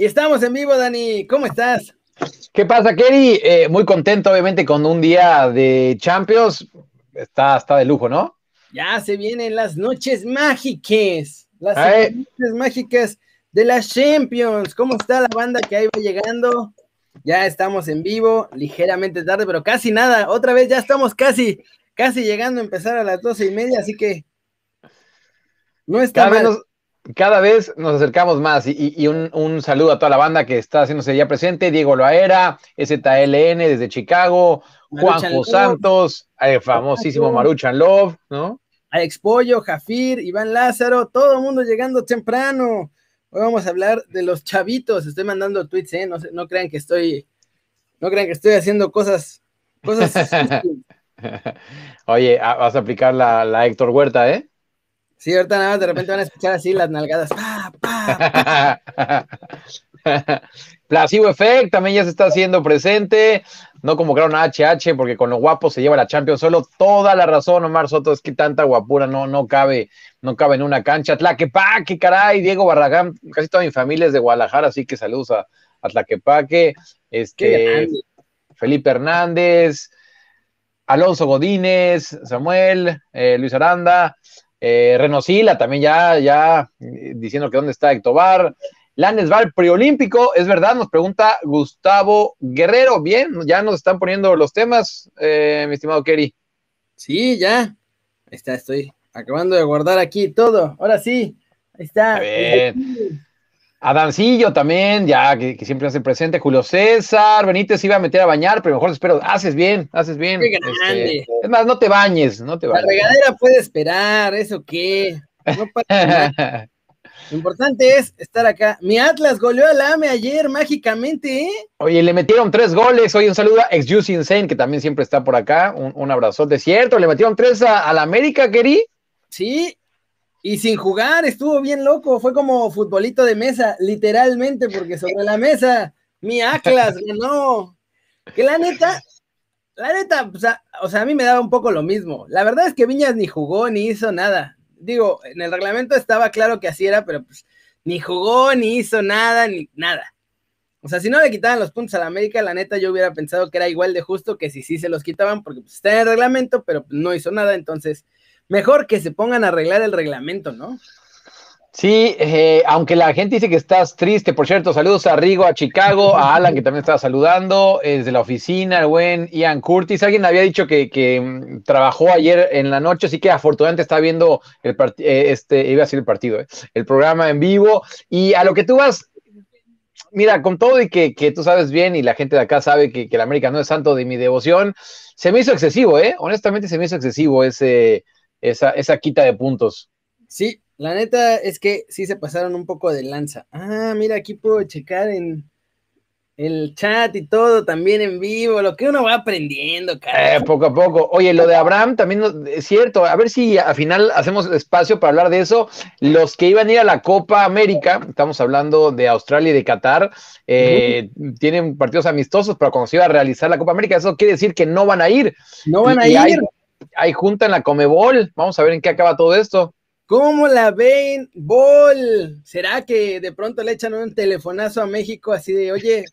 Y estamos en vivo, Dani. ¿Cómo estás? ¿Qué pasa, Kerry? Eh, muy contento, obviamente, con un día de Champions. Está, está de lujo, ¿no? Ya se vienen las noches mágicas. Las noches mágicas de las Champions. ¿Cómo está la banda que ahí va llegando? Ya estamos en vivo, ligeramente tarde, pero casi nada. Otra vez ya estamos casi, casi llegando a empezar a las doce y media, así que no está mal cada vez nos acercamos más y, un, saludo a toda la banda que está haciéndose ya presente, Diego Loaera, STLN desde Chicago, Juanjo Santos, el famosísimo Maruchan Love, ¿no? Alex Pollo, Jafir, Iván Lázaro, todo el mundo llegando temprano. Hoy vamos a hablar de los chavitos, estoy mandando tweets, ¿eh? No, no crean que estoy, no crean que estoy haciendo cosas, cosas. Oye, ah, vas a aplicar la, la Héctor Huerta, ¿eh? Sí, ahorita nada más de repente van a escuchar así las nalgadas. Placebo Effect también ya se está haciendo presente. No como una HH, porque con lo guapo se lleva la Champions. Solo toda la razón, Omar Soto, es que tanta guapura no, no cabe, no cabe en una cancha. Tlaquepaque, caray, Diego Barragán, casi toda mi familia es de Guadalajara, así que saludos a, a Tlaquepaque. Este, Felipe Hernández, Alonso Godínez, Samuel, eh, Luis Aranda. Eh, Renosila también ya, ya eh, diciendo que dónde está Ectobar. Lanes Val preolímpico, es verdad, nos pregunta Gustavo Guerrero. Bien, ya nos están poniendo los temas, eh, mi estimado Kerry. Sí, ya. Ahí está, estoy acabando de guardar aquí todo. Ahora sí, ahí está. Adancillo también, ya que, siempre hace presente. Julio César, Benítez iba a meter a bañar, pero mejor espero. Haces bien, haces bien. Este, es más, no te bañes, no te bañes. La regadera puede esperar, ¿eso qué? No pasa Lo importante es estar acá. Mi Atlas goleó al AME ayer mágicamente, ¿eh? Oye, le metieron tres goles. Oye, un saludo a ex Juicy Insane, que también siempre está por acá. Un, un abrazote. ¿Cierto? ¿Le metieron tres a, la América, Keri? Sí, y sin jugar, estuvo bien loco, fue como futbolito de mesa, literalmente, porque sobre la mesa, mi Atlas ganó. Que la neta, la neta, o sea, a mí me daba un poco lo mismo. La verdad es que Viñas ni jugó ni hizo nada. Digo, en el reglamento estaba claro que así era, pero pues ni jugó, ni hizo nada, ni nada. O sea, si no le quitaban los puntos a la América, la neta yo hubiera pensado que era igual de justo que si sí se los quitaban, porque pues, está en el reglamento, pero no hizo nada, entonces mejor que se pongan a arreglar el reglamento, ¿no? Sí, eh, aunque la gente dice que estás triste, por cierto, saludos a Rigo, a Chicago, a Alan, que también estaba saludando, desde la oficina, el buen Ian Curtis. Alguien había dicho que, mm, trabajó ayer en la noche, así que afortunadamente está viendo el eh, este, iba a ser el partido, eh, el programa en vivo. Y a lo que tú vas, mira, con todo y que, tú sabes bien y la gente de acá sabe que, que el América no es santo de mi devoción, se me hizo excesivo, ¿eh? Honestamente se me hizo excesivo ese esa, esa quita de puntos. Sí, la neta es que sí se pasaron un poco de lanza. Ah, mira, aquí puedo checar en el chat y todo también en vivo, lo que uno va aprendiendo, cara. Eh, poco a poco. Oye, lo de Abraham también es cierto. A ver si al final hacemos espacio para hablar de eso. Los que iban a ir a la Copa América, estamos hablando de Australia y de Qatar, eh, tienen partidos amistosos, pero cuando se iba a realizar la Copa América, eso quiere decir que no van a ir. No van a ir hay junta en la Comebol. Vamos a ver en qué acaba todo esto. ¿Cómo la ven, Bol? ¿Será que de pronto le echan un telefonazo a México así de, oye,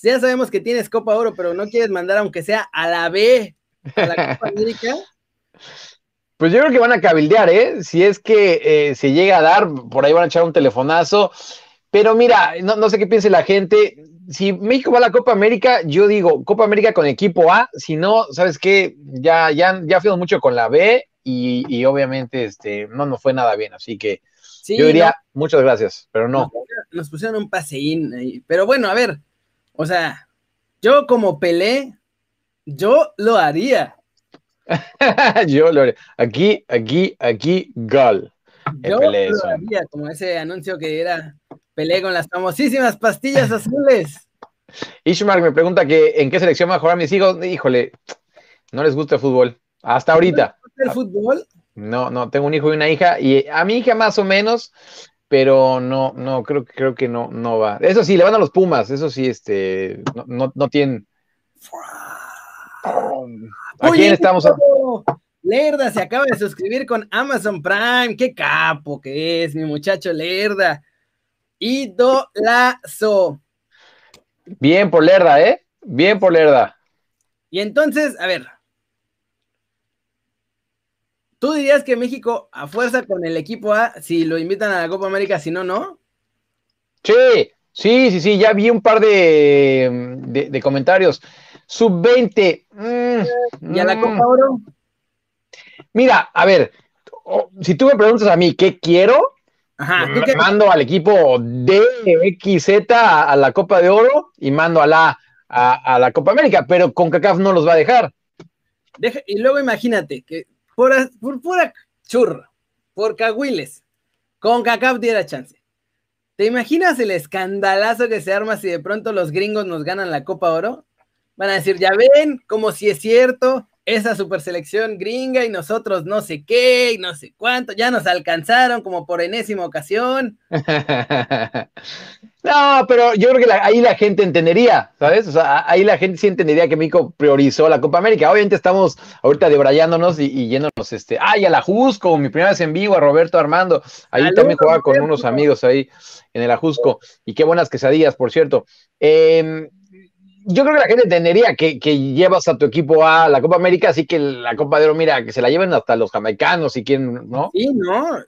ya sabemos que tienes Copa Oro, pero no quieres mandar aunque sea a la B a la Copa América? Pues yo creo que van a cabildear, ¿eh? Si es que eh, se llega a dar, por ahí van a echar un telefonazo. Pero mira, no, no sé qué piense la gente si México va a la Copa América, yo digo Copa América con equipo A, si no, ¿sabes qué? Ya, ya, ya fuimos mucho con la B y, obviamente este, no nos fue nada bien, así que yo diría muchas gracias, pero no. Nos, pusieron un paseín ahí, pero bueno, a ver, o sea, yo como Pelé, yo lo haría. yo lo haría. Aquí, aquí, aquí, gol. Yo lo haría, como ese anuncio que era Pelé con las famosísimas pastillas azules. Ishmael me pregunta que en qué selección va a jugar mis hijos. Híjole, no les gusta el fútbol. Hasta ahorita. ¿No gusta el fútbol? No, no, tengo un hijo y una hija. Y a mi hija más o menos, pero no, no, creo, creo que no, no va. Eso sí, le van a los Pumas, eso sí, este, no, no, no tienen. ¿A quién estamos? Lerda se acaba de suscribir con Amazon Prime. Qué capo que es, mi muchacho Lerda. Idolazo. Bien por Lerda, ¿eh? Bien por Lerda. Y entonces, a ver. ¿Tú dirías que México a fuerza con el equipo A, si lo invitan a la Copa América, si no, no? Sí, sí, sí, sí, ya vi un par de, comentarios. Sub-20. ¿Y a la Copa mm. Oro? Mira, a ver, si tú me preguntas a mí qué quiero, mando al equipo DXZ a, a la Copa de Oro y mando a la, a, la Copa América, pero con CACAF no los va a dejar. y luego imagínate que por, por pura churra, por cagüiles, con CACAF diera chance. ¿Te imaginas el escandalazo que se arma si de pronto los gringos nos ganan la Copa Oro? Van a decir, ya ven, como si es cierto, esa super selección gringa y nosotros no sé qué y no sé cuánto, ya nos alcanzaron como por enésima ocasión. no, pero yo creo que ahí la gente entendería, ¿sabes? O sea, ahí la gente sí entendería que México priorizó la Copa América. Obviamente estamos ahorita debrayándonos y, y yéndonos, este, ay, a la Jusco, mi primera vez en vivo, a Roberto Armando. Ahí también jugaba con unos amigos ahí en el Ajusco. Y qué buenas quesadillas, por cierto. Eh, yo creo que la gente entendería que, llevas a tu equipo a la Copa América, así que la Copa de Oro, mira, que se la lleven hasta los jamaicanos y quién, ¿no? Sí, no,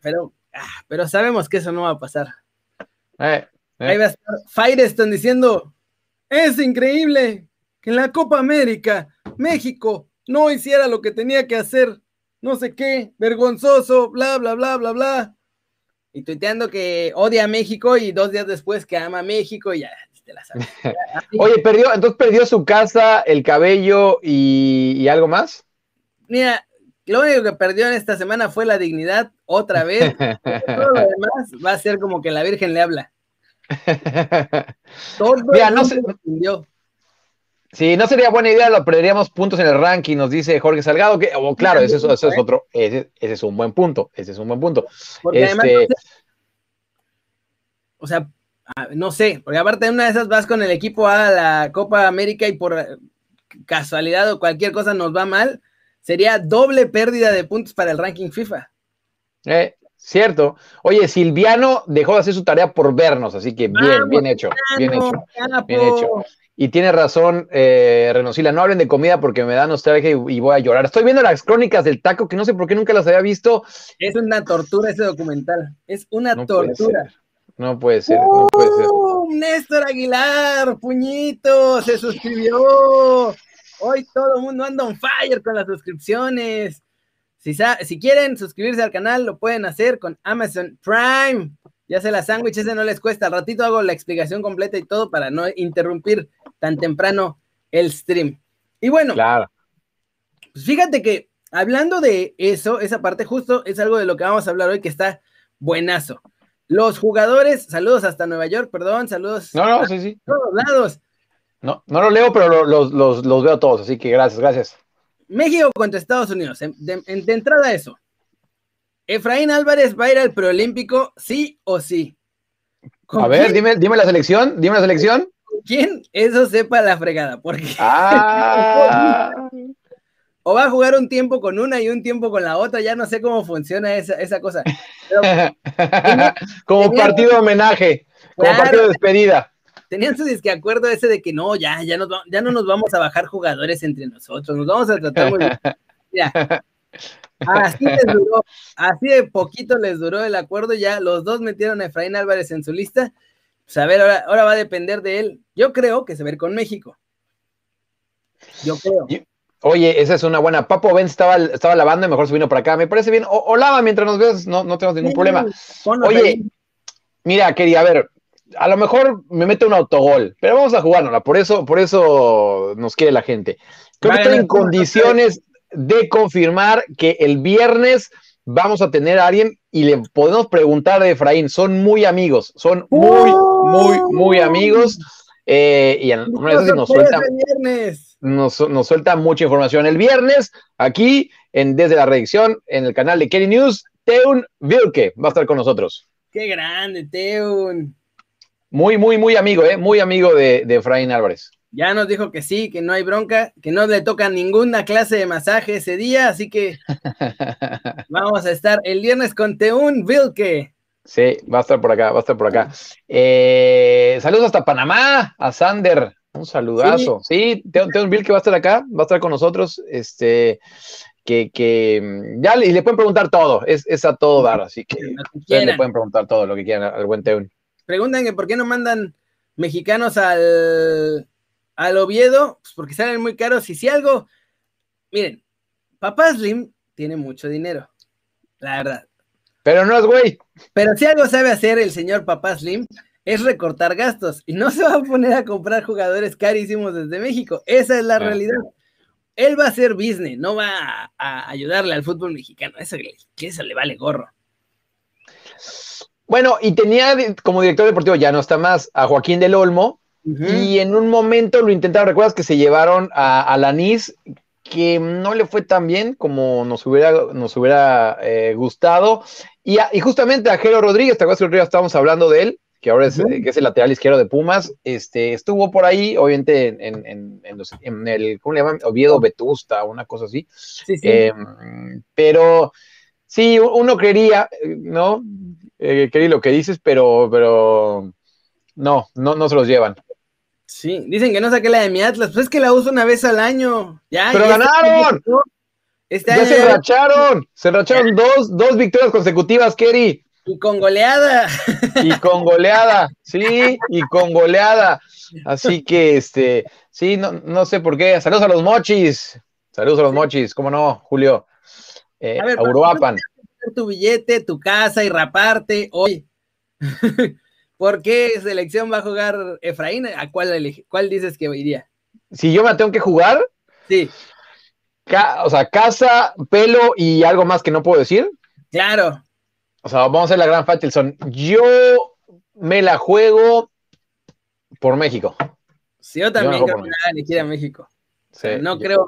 pero, ah, pero sabemos que eso no va a pasar. Eh, eh. Ahí va a estar Firestone diciendo, es increíble que en la Copa América México no hiciera lo que tenía que hacer, no sé qué, vergonzoso, bla, bla, bla, bla, bla. Y tuiteando que odia a México y dos días después que ama a México y ya, Oye, perdió, entonces perdió su casa, el cabello y, algo más. Mira, lo único que perdió en esta semana fue la dignidad, otra vez. Todo lo demás va a ser como que la Virgen le habla. Todo Mira, no se... Sí, no sería buena idea, lo perderíamos puntos en el ranking, nos dice Jorge Salgado, que, oh, claro, ese, es otro, ese, es un buen punto, ese es un buen punto. Este o sea, Ah, no sé, porque aparte de una de esas vas con el equipo a la Copa América y por casualidad o cualquier cosa nos va mal, sería doble pérdida de puntos para el ranking FIFA. Eh, cierto. Oye, Silviano dejó de hacer su tarea por vernos, así que bien, bien hecho, bien hecho, bien hecho. Y tiene razón, eh, Renosila, no hablen de comida porque me da nostalgia y, voy a llorar. Estoy viendo las crónicas del taco, que no sé por qué nunca las había visto. Es una tortura ese documental, es una tortura. No puede ser, no puede ser. Néstor Aguilar, puñito, se suscribió. Hoy todo el mundo anda on fire con las suscripciones. Si, si quieren suscribirse al canal, lo pueden hacer con Amazon Prime. Ya se la sándwich, ese no les cuesta. Al ratito hago la explicación completa y todo para no interrumpir tan temprano el stream. Y bueno, claro. pues fíjate que hablando de eso, esa parte justo es algo de lo que vamos a hablar hoy que está buenazo. Los jugadores, saludos hasta Nueva York, perdón, saludos. No, no, sí, sí. Todos lados. No, no los leo, pero los, los, veo todos, así que gracias, gracias. México contra Estados Unidos. De, entrada eso. Efraín Álvarez va a ir al preolímpico, sí o sí. A ver, dime, dime la selección, dime la selección. ¿Quién? Eso sepa la fregada, porque. Ah. o va a jugar un tiempo con una y un tiempo con la otra, ya no sé cómo funciona esa, cosa. como partido de homenaje, como partido de despedida. Tenían su disque acuerdo ese de que no, ya, ya, ya no nos vamos a bajar jugadores entre nosotros, nos vamos a tratar muy bien. Así les duró, así de poquito les duró el acuerdo, ya los dos metieron a Efraín Álvarez en su lista. Pues a ver, ahora, ahora va a depender de él. Yo creo que se va a ir con México. Yo creo. Oye, esa es una buena. Papo Ben estaba, estaba lavando y mejor se vino para acá. Me parece bien. O, lava mientras nos ves, no, no tenemos ningún problema. Oye, mira, quería, a ver, a lo mejor me mete un autogol, pero vamos a jugárnosla. Por eso, por eso nos quiere la gente. Creo que estoy en condiciones de confirmar que el viernes vamos a tener a alguien y le podemos preguntar a Efraín. Son muy amigos, son muy, muy, muy amigos. Eh, y en una vez nos suelta, nos, suelta mucha información. El viernes, aquí en Desde la Redacción, en el canal de Kelly News, Teun Vilke va a estar con nosotros. Qué grande, Teun. Muy, muy, muy amigo, ¿eh? Muy amigo de, de Efraín Álvarez. Ya nos dijo que sí, que no hay bronca, que no le toca ninguna clase de masaje ese día, así que vamos a estar el viernes con Teun Vilke. Sí, va a estar por acá, va a estar por acá. Eh, saludos hasta Panamá, a Sander, un saludazo. Sí, tengo, un Bill que va a estar acá, va a estar con nosotros, este, que, que mm, ya le, le pueden preguntar todo, es, es a todo dar, así que le pueden preguntar todo lo que quieran al buen Teun. Preguntan que por qué no mandan mexicanos al, al Oviedo, pues porque salen muy caros y si algo, miren, Papá Slim tiene mucho dinero, la verdad. Pero no es güey. Pero si algo sabe hacer el señor Papá Slim, es recortar gastos y no se va a poner a comprar jugadores carísimos desde México. Esa es la ah. realidad. Él va a ser business, no va a, ayudarle al fútbol mexicano. Eso, eso le vale gorro. Bueno, y tenía como director deportivo, ya no está más, a Joaquín del Olmo, y en un momento lo intentaron, ¿recuerdas que se llevaron a, a Lanís, que no le fue tan bien como nos hubiera, nos hubiera eh, gustado. Y, y, justamente a Jero Rodríguez, ¿te acuerdas que estábamos hablando de él? Que ahora es, que es el lateral izquierdo de Pumas, este, estuvo por ahí, obviamente, en, en, en, el, ¿cómo le llaman? Oviedo Vetusta, una cosa así. Sí, sí. Em, pero sí, uno creería, ¿no? Eh, lo que dices, pero, pero no, no, no se los llevan. Sí, dicen que no saqué la de mi Atlas, pues es que la uso una vez al año. Ya, ¡Pero ganaron! Este ya se racharon, se racharon dos, dos victorias consecutivas, Kerry. Y con goleada. Y con goleada, sí, y con goleada. Así que, este, sí, no, no sé por qué. Saludos a los mochis. Saludos a los mochis, ¿cómo no, Julio? Eh, a, ver, a Uruapan. Tu billete, tu casa y raparte hoy. ¿Por qué selección va a jugar Efraín? ¿A cuál, cuál dices que iría? Si yo me tengo que jugar. Sí. o sea, casa, pelo y algo más que no puedo decir. Claro. O sea, vamos a hacer la gran Faitelson. Yo me la juego por México. Sí, yo también creo que nada ni a México. no creo,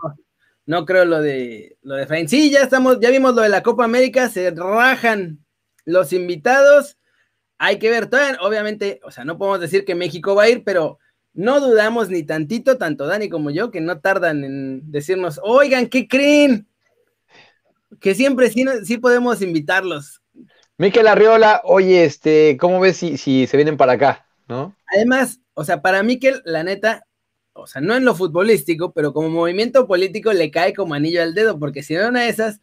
no creo lo de lo de Efraín. Sí, ya estamos, ya vimos lo de la Copa América, se rajan los invitados hay que ver, todavía, obviamente, o sea, no podemos decir que México va a ir, pero no dudamos ni tantito, tanto Dani como yo, que no tardan en decirnos, oigan, ¿qué creen? Que siempre sí, sí podemos invitarlos. Miquel Arriola, oye, este, ¿cómo ves si, si se vienen para acá? ¿No? Además, o sea, para Miquel, la neta, o sea, no en lo futbolístico, pero como movimiento político le cae como anillo al dedo, porque si no una de esas,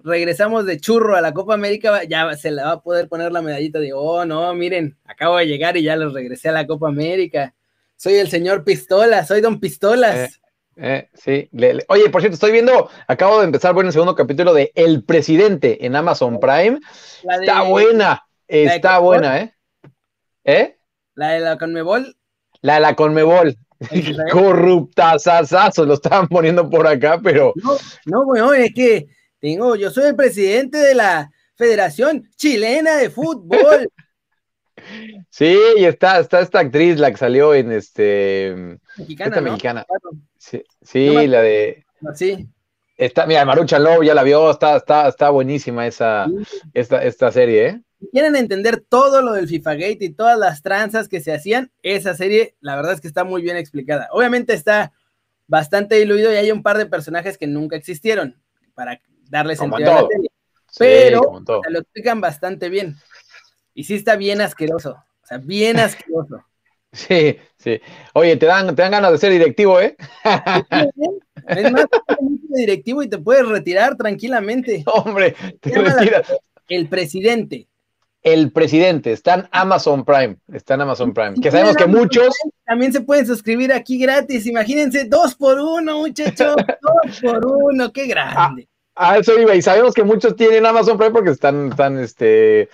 regresamos de churro a la Copa América, ya se le va a poder poner la medallita de, oh, no, miren, acabo de llegar y ya los regresé a la Copa América. Soy el señor Pistola, soy don Pistolas. Eh, eh, sí, oye, por cierto, estoy viendo, acabo de empezar bueno el segundo capítulo de El Presidente en Amazon Prime. está buena, está buena, ¿eh? ¿Eh? La de la Conmebol. La de la Conmebol. Corruptazazazo, lo estaban poniendo por acá, pero. No, no, bueno, es que tengo, yo soy el presidente de la Federación Chilena de Fútbol. Sí, y está, está esta actriz, la que salió en este. Mexicana. Esta mexicana. Sí, sí la de. Sí. Está, mira, Marucha Lowe ya la vio, está, está, está buenísima esa, esta, esta serie, ¿eh? Si quieren entender todo lo del FIFA Gate y todas las tranzas que se hacían, esa serie, la verdad es que está muy bien explicada. Obviamente está bastante diluido y hay un par de personajes que nunca existieron. Para darle sentido a la serie. Pero se lo explican bastante bien. Y sí está bien asqueroso. O sea, bien asqueroso. Sí, sí. Oye, te dan, te dan ganas de ser directivo, ¿eh? Es más, directivo y te puedes retirar tranquilamente. Hombre, te retiras. El presidente. El presidente, está en Amazon Prime, está en Amazon Prime, que sabemos que muchos... También se pueden suscribir aquí gratis, imagínense, dos por uno, muchachos, dos por uno, qué grande. Ah, eso iba, y sabemos que muchos tienen Amazon Prime porque están, están este, eh,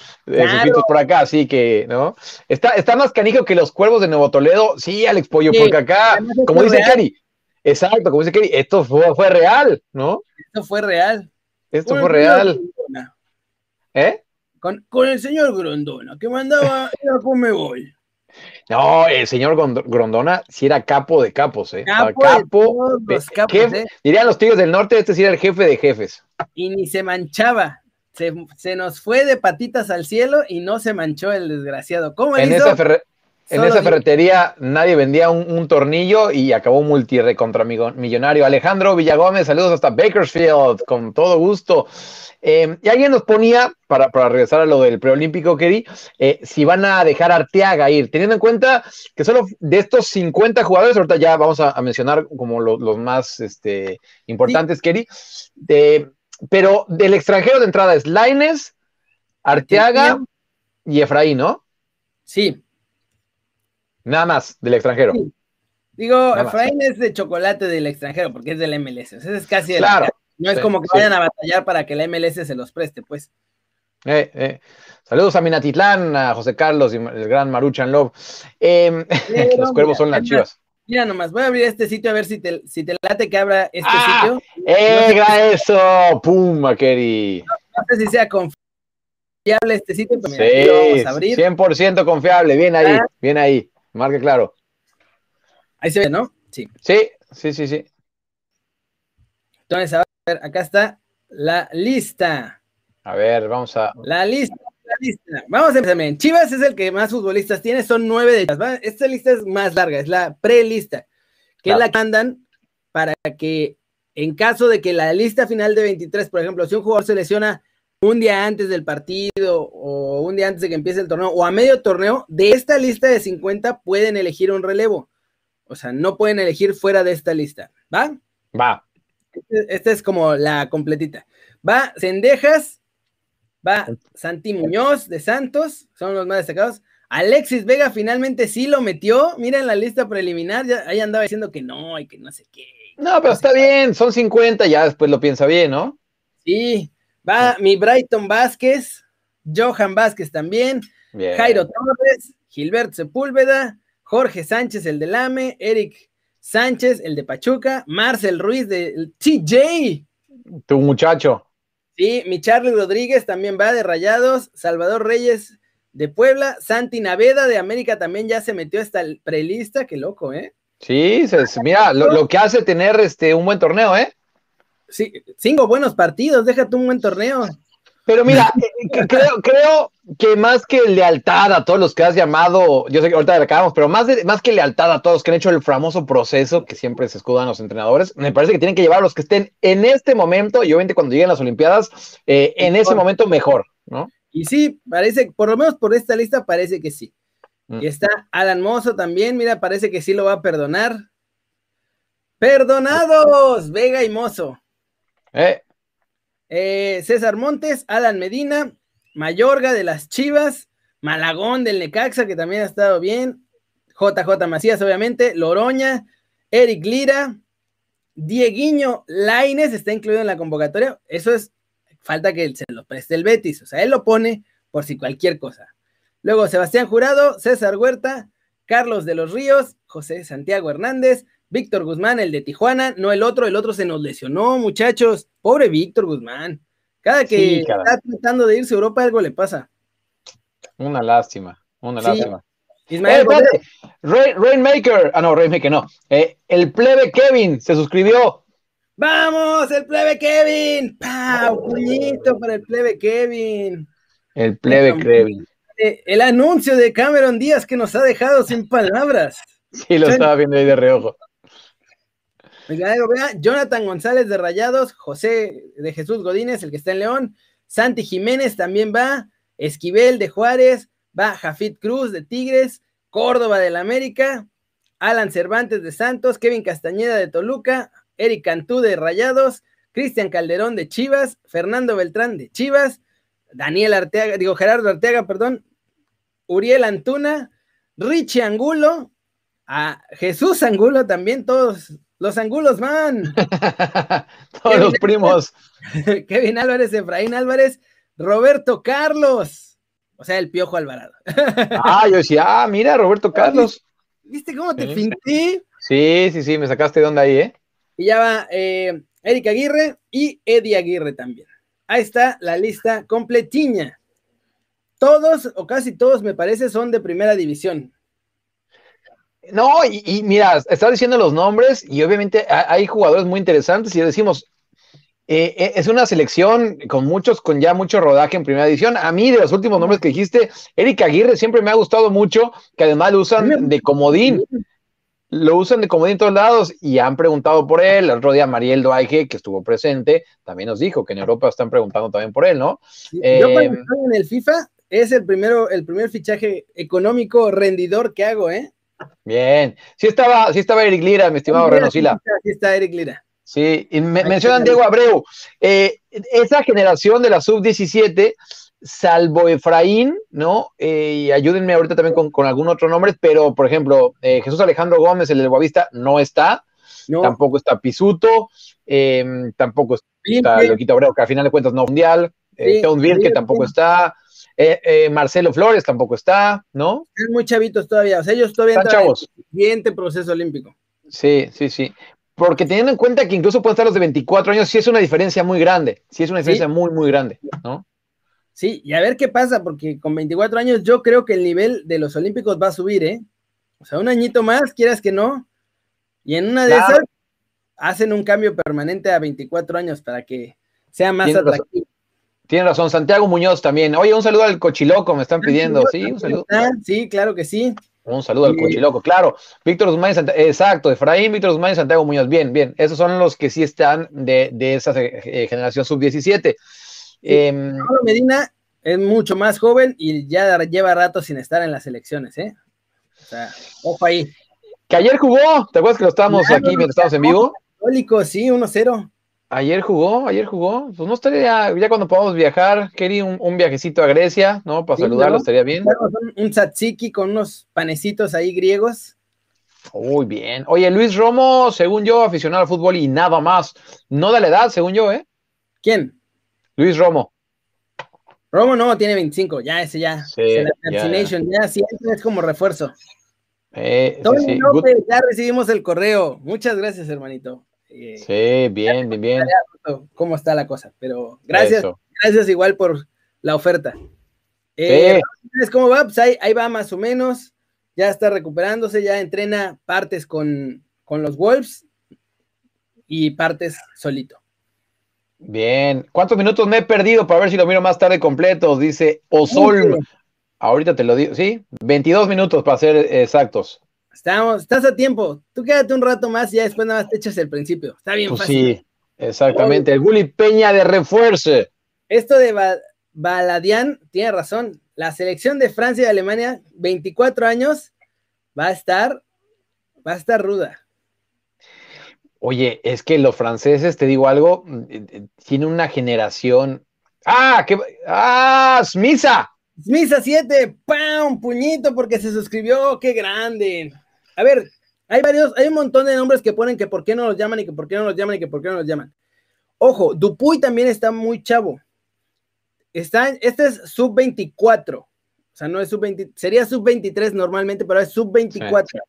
suscritos por acá, así que, ¿no? Está, está más canijo que los cuervos de Nuevo Toledo. Sí, Alex Pollo, porque acá, como dice Kerry, exacto, como dice Kerry, esto fue, fue, real, ¿no? Esto fue real. Esto fue real. ¿Eh? Con, con, el señor Grondona, que mandaba ir me voy. No, el señor Grondona sí era capo de capos, ¿eh? Capo, capo ¿eh? Dirían los tíos del norte, este sí era el jefe de jefes. Y ni se manchaba. Se, nos fue de patitas al cielo y no se manchó el desgraciado. ¿Cómo en esa En esa ferretería nadie vendía un, tornillo y acabó multirre contra millonario. Alejandro Villagómez, saludos hasta Bakersfield, con todo gusto. Eh, y alguien nos ponía, para, regresar a lo del preolímpico, Kerry, eh, si van a dejar a Arteaga ir, teniendo en cuenta que solo de estos 50 jugadores, ahorita ya vamos a, mencionar como los más este, importantes, Kerry, pero del extranjero de entrada es Laines, Arteaga y Efraín, ¿no? Sí. Nada más, del extranjero. Digo, Efraín es de chocolate del extranjero porque es del MLS. es casi claro. No es como que vayan a batallar para que la MLS se los preste, pues. Eh, eh. Saludos a Minatitlán, a José Carlos y el gran Maruchan Love. Em, los cuervos son las chivas. Mira nomás, voy a abrir este sitio a ver si te, si te late que abra este ah, sitio. ¡Ega eso! ¡Pum, Makeri! No, sé si sea confiable este sitio, pero mira, sí, lo vamos a abrir. 100% confiable, bien ahí, ah. bien ahí. Marque claro. Ahí se ve, ¿no? Sí. Sí, sí, sí, sí. Entonces, a ver, acá está la lista. A ver, vamos a. La lista, la lista. Vamos a empezar. Chivas es el que más futbolistas tiene, son nueve de ellas. Esta lista es más larga, es la prelista, que es la que mandan para que en caso de que la lista final de 23, por ejemplo, si un jugador se lesiona un día antes del partido o un día antes de que empiece el torneo o a medio torneo, de esta lista de 50 pueden elegir un relevo. O sea, no pueden elegir fuera de esta lista. ¿Va? Va. Este, esta es como la completita. Va Cendejas, va Santi Muñoz de Santos, son los más destacados. Alexis Vega finalmente sí lo metió. Miren la lista preliminar, ya, ahí andaba diciendo que no y que no sé qué. No, pero está bien, son 50, ya después lo piensa bien, ¿no? Sí, Va mi Brighton Vázquez, Johan Vázquez también, Jairo Torres, Gilbert Sepúlveda, Jorge Sánchez, el del AME, Eric Sánchez, el de Pachuca, Marcel Ruiz de TJ. Tu muchacho. Sí, mi Charlie Rodríguez también va de Rayados, Salvador Reyes de Puebla, Santi Naveda de América también ya se metió hasta el prelista, qué loco, ¿eh? Sí, mira, lo, lo, que hace tener este un buen torneo, ¿eh? Sí, cinco buenos partidos, déjate un buen torneo. Pero mira, eh, creo, creo que más que lealtad a todos los que has llamado, yo sé que ahorita le acabamos, pero más, de, más que lealtad a todos los que han hecho el famoso proceso que siempre se escudan los entrenadores, me parece que tienen que llevar a los que estén en este momento y obviamente cuando lleguen las Olimpiadas, eh, en ese momento mejor, ¿no? Y sí, parece, por lo menos por esta lista parece que sí. Mm. Y está Alan Mozo también, mira, parece que sí lo va a perdonar. Perdonados, Vega y Mozo. Eh. Eh, César Montes, Alan Medina, Mayorga de las Chivas, Malagón del Necaxa, que también ha estado bien, JJ Macías, obviamente, Loroña, Eric Lira, Dieguiño Laines está incluido en la convocatoria. Eso es, falta que se lo preste el Betis, o sea, él lo pone por si cualquier cosa. Luego Sebastián Jurado, César Huerta, Carlos de los Ríos, José Santiago Hernández, Víctor Guzmán, el de Tijuana, no el otro, el otro se nos lesionó, muchachos. Pobre Víctor Guzmán. Cada que está tratando de irse a Europa, algo le pasa. Una lástima, una lástima. Ismael, eh, Rainmaker, ah no, Rainmaker no. Eh, el plebe Kevin se suscribió. ¡Vamos! ¡El plebe Kevin! ¡Pau! Puñito para el plebe Kevin. El plebe Kevin. Eh, el anuncio de Cameron Díaz que nos ha dejado sin palabras. Sí, lo estaba viendo ahí de reojo. Jonathan González de Rayados, José de Jesús Godínez, el que está en León, Santi Jiménez también va, Esquivel de Juárez, va Jafit Cruz de Tigres, Córdoba del América, Alan Cervantes de Santos, Kevin Castañeda de Toluca, Eric Cantú de Rayados, Cristian Calderón de Chivas, Fernando Beltrán de Chivas, Daniel Arteaga, digo Gerardo Arteaga, perdón, Uriel Antuna, Richie Angulo, a Jesús Angulo también, todos los Angulos, man. Todos los primos. Kevin Álvarez, Efraín Álvarez, Roberto Carlos. O sea, el Piojo Alvarado. ah, yo decía, ah, mira, Roberto Carlos. ¿Viste cómo te pinté? Sí, sí, sí, me sacaste de onda ahí, ¿eh? Y ya va eh, Eric Aguirre y Eddie Aguirre también. Ahí está la lista completiña. Todos, o casi todos, me parece, son de primera división. No, y, mira, estás diciendo los nombres y obviamente hay jugadores muy interesantes y decimos, eh, eh, es una selección con muchos, con ya mucho rodaje en primera edición. A mí, de los últimos nombres que dijiste, Eric Aguirre siempre me ha gustado mucho, que además lo usan de comodín. Lo usan de comodín en todos lados y han preguntado por él. El otro día Mariel Doaige, que estuvo presente, también nos dijo que en Europa están preguntando también por él, ¿no? Yo cuando eh, estoy en el FIFA es el primero, el primer fichaje económico rendidor que hago, ¿eh? Bien. Sí estaba, sí estaba Eric Lira, mi estimado Reno Sila. Sí está Eric Lira. Sí, y mencionan Diego Abreu. Eh, esa generación de la sub-17, salvo Efraín, ¿no? Eh, y ayúdenme ahorita también con, algún otro nombre, pero por ejemplo, eh, Jesús Alejandro Gómez, el del Guavista, no está. Tampoco está Pisuto, tampoco está Loquito Abreu, que al final de cuentas no mundial. Sí, que tampoco está. Marcelo Flores tampoco está, ¿no? Están muy chavitos todavía, o sea, ellos todavía están en el siguiente proceso olímpico. Sí, sí, sí porque teniendo en cuenta que incluso pueden estar los de 24 años, sí es una diferencia muy grande, sí es una diferencia muy, muy grande, ¿no? Sí, y a ver qué pasa, porque con 24 años yo creo que el nivel de los Olímpicos va a subir, ¿eh? O sea, un añito más, quieras que no, y en una de esas hacen un cambio permanente a 24 años para que sea más atractivo. Tiene razón, Santiago Muñoz también. Oye, un saludo al Cochiloco, me están pidiendo, ¿sí? Un saludo. Sí, claro que sí. Un saludo al Cochiloco, claro. Víctor Guzmán, exacto, Efraín, Víctor Guzmán y Santiago Muñoz. Bien, bien. Esos son los que sí están de, de esa eh, generación sub-17. Em, Medina es mucho más joven y ya lleva rato sin estar en las elecciones, ¿eh? O sea, ojo ahí. Que ayer jugó, ¿te acuerdas que lo estábamos aquí mientras estábamos en vivo? Católico, sí, 1-0. Ayer jugó, ayer jugó. Pues no estaría, ya cuando podamos viajar, quería un, viajecito a Grecia, ¿no? Para saludarlo, estaría bien. Un, tzatziki con unos panecitos ahí griegos. Muy bien. Oye, Luis Romo, según yo, aficionado al fútbol y nada más. No da la edad, según yo, ¿eh? ¿Quién? Luis Romo. Romo no, tiene 25, ya ese ya. Sí, ya, ya, sí, es como refuerzo. Eh, Tony López, ya recibimos el correo. Muchas gracias, hermanito. Eh, sí, bien, bien, bien. Cómo está la cosa, pero gracias, gracias igual por la oferta. Eh, ¿Cómo va? Pues ahí, va más o menos, ya está recuperándose, ya entrena partes con, los Wolves y partes solito. Bien, ¿cuántos minutos me he perdido para ver si lo miro más tarde completo? Dice Osol. Ahorita te lo digo, ¿sí? 22 minutos para ser exactos. Estamos, estás a tiempo. Tú quédate un rato más y ya después nada más te echas el principio. Está bien pues fácil. Sí, exactamente. El Gulli Peña de refuerzo. Esto de Baladian tiene razón. La selección de Francia y Alemania, 24 años, va a estar, va a estar ruda. Oye, es que los franceses, te digo algo, tienen una generación. ¡Ah! ¡Qué... ¡Ah! ¡Smisa! Smisa 7, ¡pam! Puñito porque se suscribió, qué grande. A ver, hay varios, hay un montón de nombres que ponen que por qué no los llaman y que por qué no los llaman y que por qué no los llaman. Ojo, Dupuy también está muy chavo. Está, este es sub 24. O sea, no es sub 20, sería sub 23 normalmente, pero es sub 24.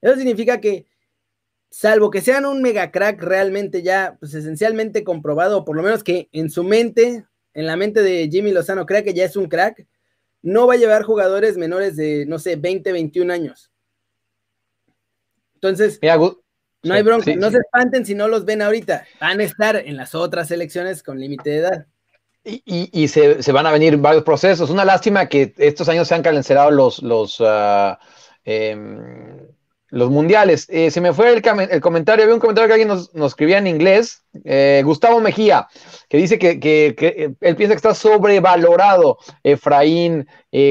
Eso significa que, salvo que sean un mega crack realmente ya, pues esencialmente comprobado, o por lo menos que en su mente, en la mente de Jimmy Lozano, crea que ya es un crack, no va a llevar jugadores menores de, no sé, 20, 21 años. Entonces, no hay bronca, no se espanten si no los ven ahorita, van a estar en las otras selecciones con límite de edad. Y, se, van a venir varios procesos. Una lástima que estos años se han cancelado los, los, em, los mundiales. Eh, se me fue el, comentario, había un comentario que alguien nos, escribía en inglés, eh, Gustavo Mejía, que dice que, eh, él piensa que está sobrevalorado Efraín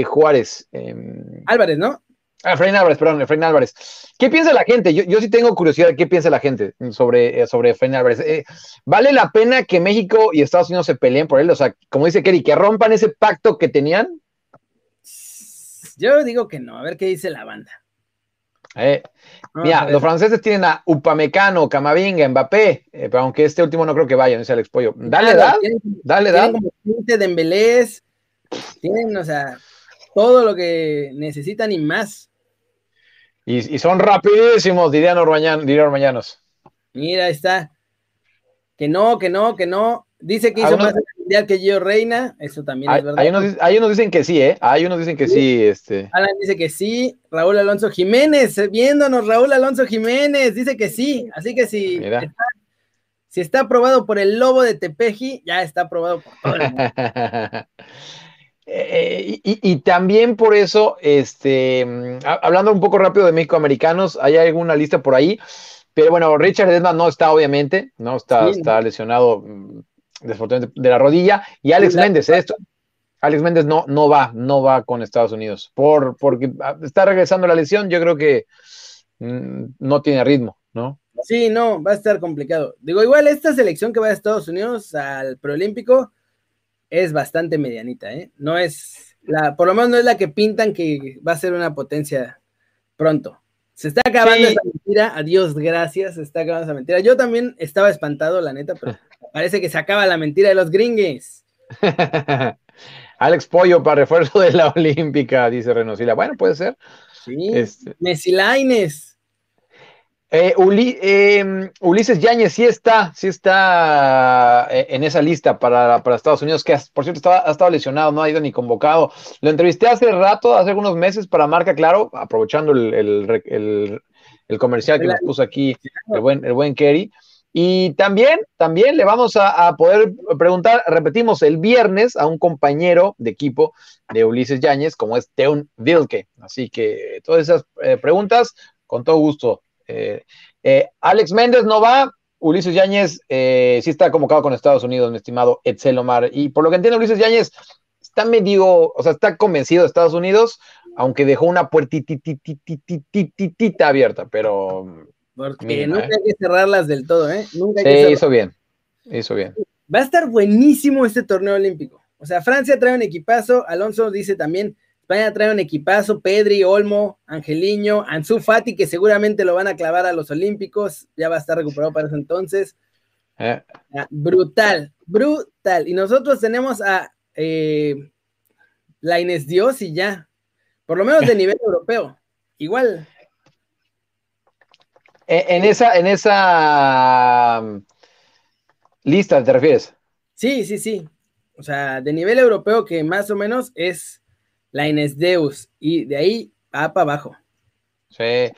Juárez. Em, Álvarez, ¿no? Ah, Efraín Álvarez, perdón, Efraín Álvarez. ¿Qué piensa la gente? Yo, yo sí tengo curiosidad, ¿qué piensa la gente sobre, eh, sobre Efraín Álvarez? Eh, ¿Vale la pena que México y Estados Unidos se peleen por él? O sea, como dice Kerry, que rompan ese pacto que tenían. Yo digo que no, a ver qué dice la banda. Eh, mira, los franceses tienen a Upamecano, Camavinga, Mbappé, pero aunque este último no creo que vaya, dice Alex Pollo. Dale edad, dale edad. Tienen como de Embelés, tienen, o sea, todo lo que necesitan y más. Y, son rapidísimos, dirían Ormañanos. Mira, ahí está. Que no, que no, que no. Dice que hizo más mundial que Gio Reina, eso también es verdad. Hay unos, dicen que sí, ¿eh? Hay unos dicen que sí. este. Alan dice que sí. Raúl Alonso Jiménez, eh, viéndonos, Raúl Alonso Jiménez, dice que sí. Así que sí. Si está aprobado por el lobo de Tepeji, ya está aprobado por todo el mundo. Eh, y, también por eso, este, mm, hablando un poco rápido de México-Americanos, hay alguna lista por ahí, pero bueno, Richard Edman no está, obviamente, no está, está lesionado mm, desafortunadamente de la rodilla, y Alex Méndez, esto. Alex Méndez no, no va, no va con Estados Unidos, por, porque ah, está regresando la lesión, yo creo que mm, no tiene ritmo, ¿no? Sí, no, va a estar complicado. Digo, igual esta selección que va a Estados Unidos al preolímpico es bastante medianita, ¿eh? No es la, por lo menos no es la que pintan que va a ser una potencia pronto. Se está acabando esa mentira, adiós, gracias, se está acabando esa mentira. Yo también estaba espantado, la neta, pero parece que se acaba la mentira de los gringues. Alex Pollo para refuerzo de la Olímpica, dice Renosila. Bueno, puede ser. Sí, este... Eh, em, Ulises Yáñez sí está, sí está eh, en esa lista para, Estados Unidos, que por cierto ha estado lesionado, no ha ido ni convocado. Lo entrevisté hace rato, hace algunos meses para Marca Claro, aprovechando el, comercial que nos puso aquí el buen, el buen Kerry. Y también, también le vamos a, poder preguntar, repetimos, el viernes a un compañero de equipo de Ulises Yáñez, como es Teun Vilke. Así que todas esas eh, preguntas, con todo gusto Alex Méndez no va, Ulises Yáñez eh, sí está convocado con Estados Unidos, mi estimado Etzel Omar. Y por lo que entiendo, Ulises Yáñez está medio, o sea, está convencido de Estados Unidos, aunque dejó una puertita abierta, pero. Porque nunca hay que cerrarlas del todo, ¿eh? Nunca hay sí, hizo bien, hizo bien. Va a estar buenísimo este torneo olímpico. O sea, Francia trae un equipazo, Alonso dice también, España trae un equipazo, Pedri, Olmo, Angeliño, Ansu Fati, que seguramente lo van a clavar a los Olímpicos, ya va a estar recuperado para ese entonces. Eh. Brutal, brutal. Y nosotros tenemos a eh, la Inés Dios y ya, por lo menos de nivel europeo, igual. En esa, en esa um, lista, ¿te refieres? Sí, sí, sí. O sea, de nivel europeo que más o menos es la Deus, y de ahí va para abajo. Sí.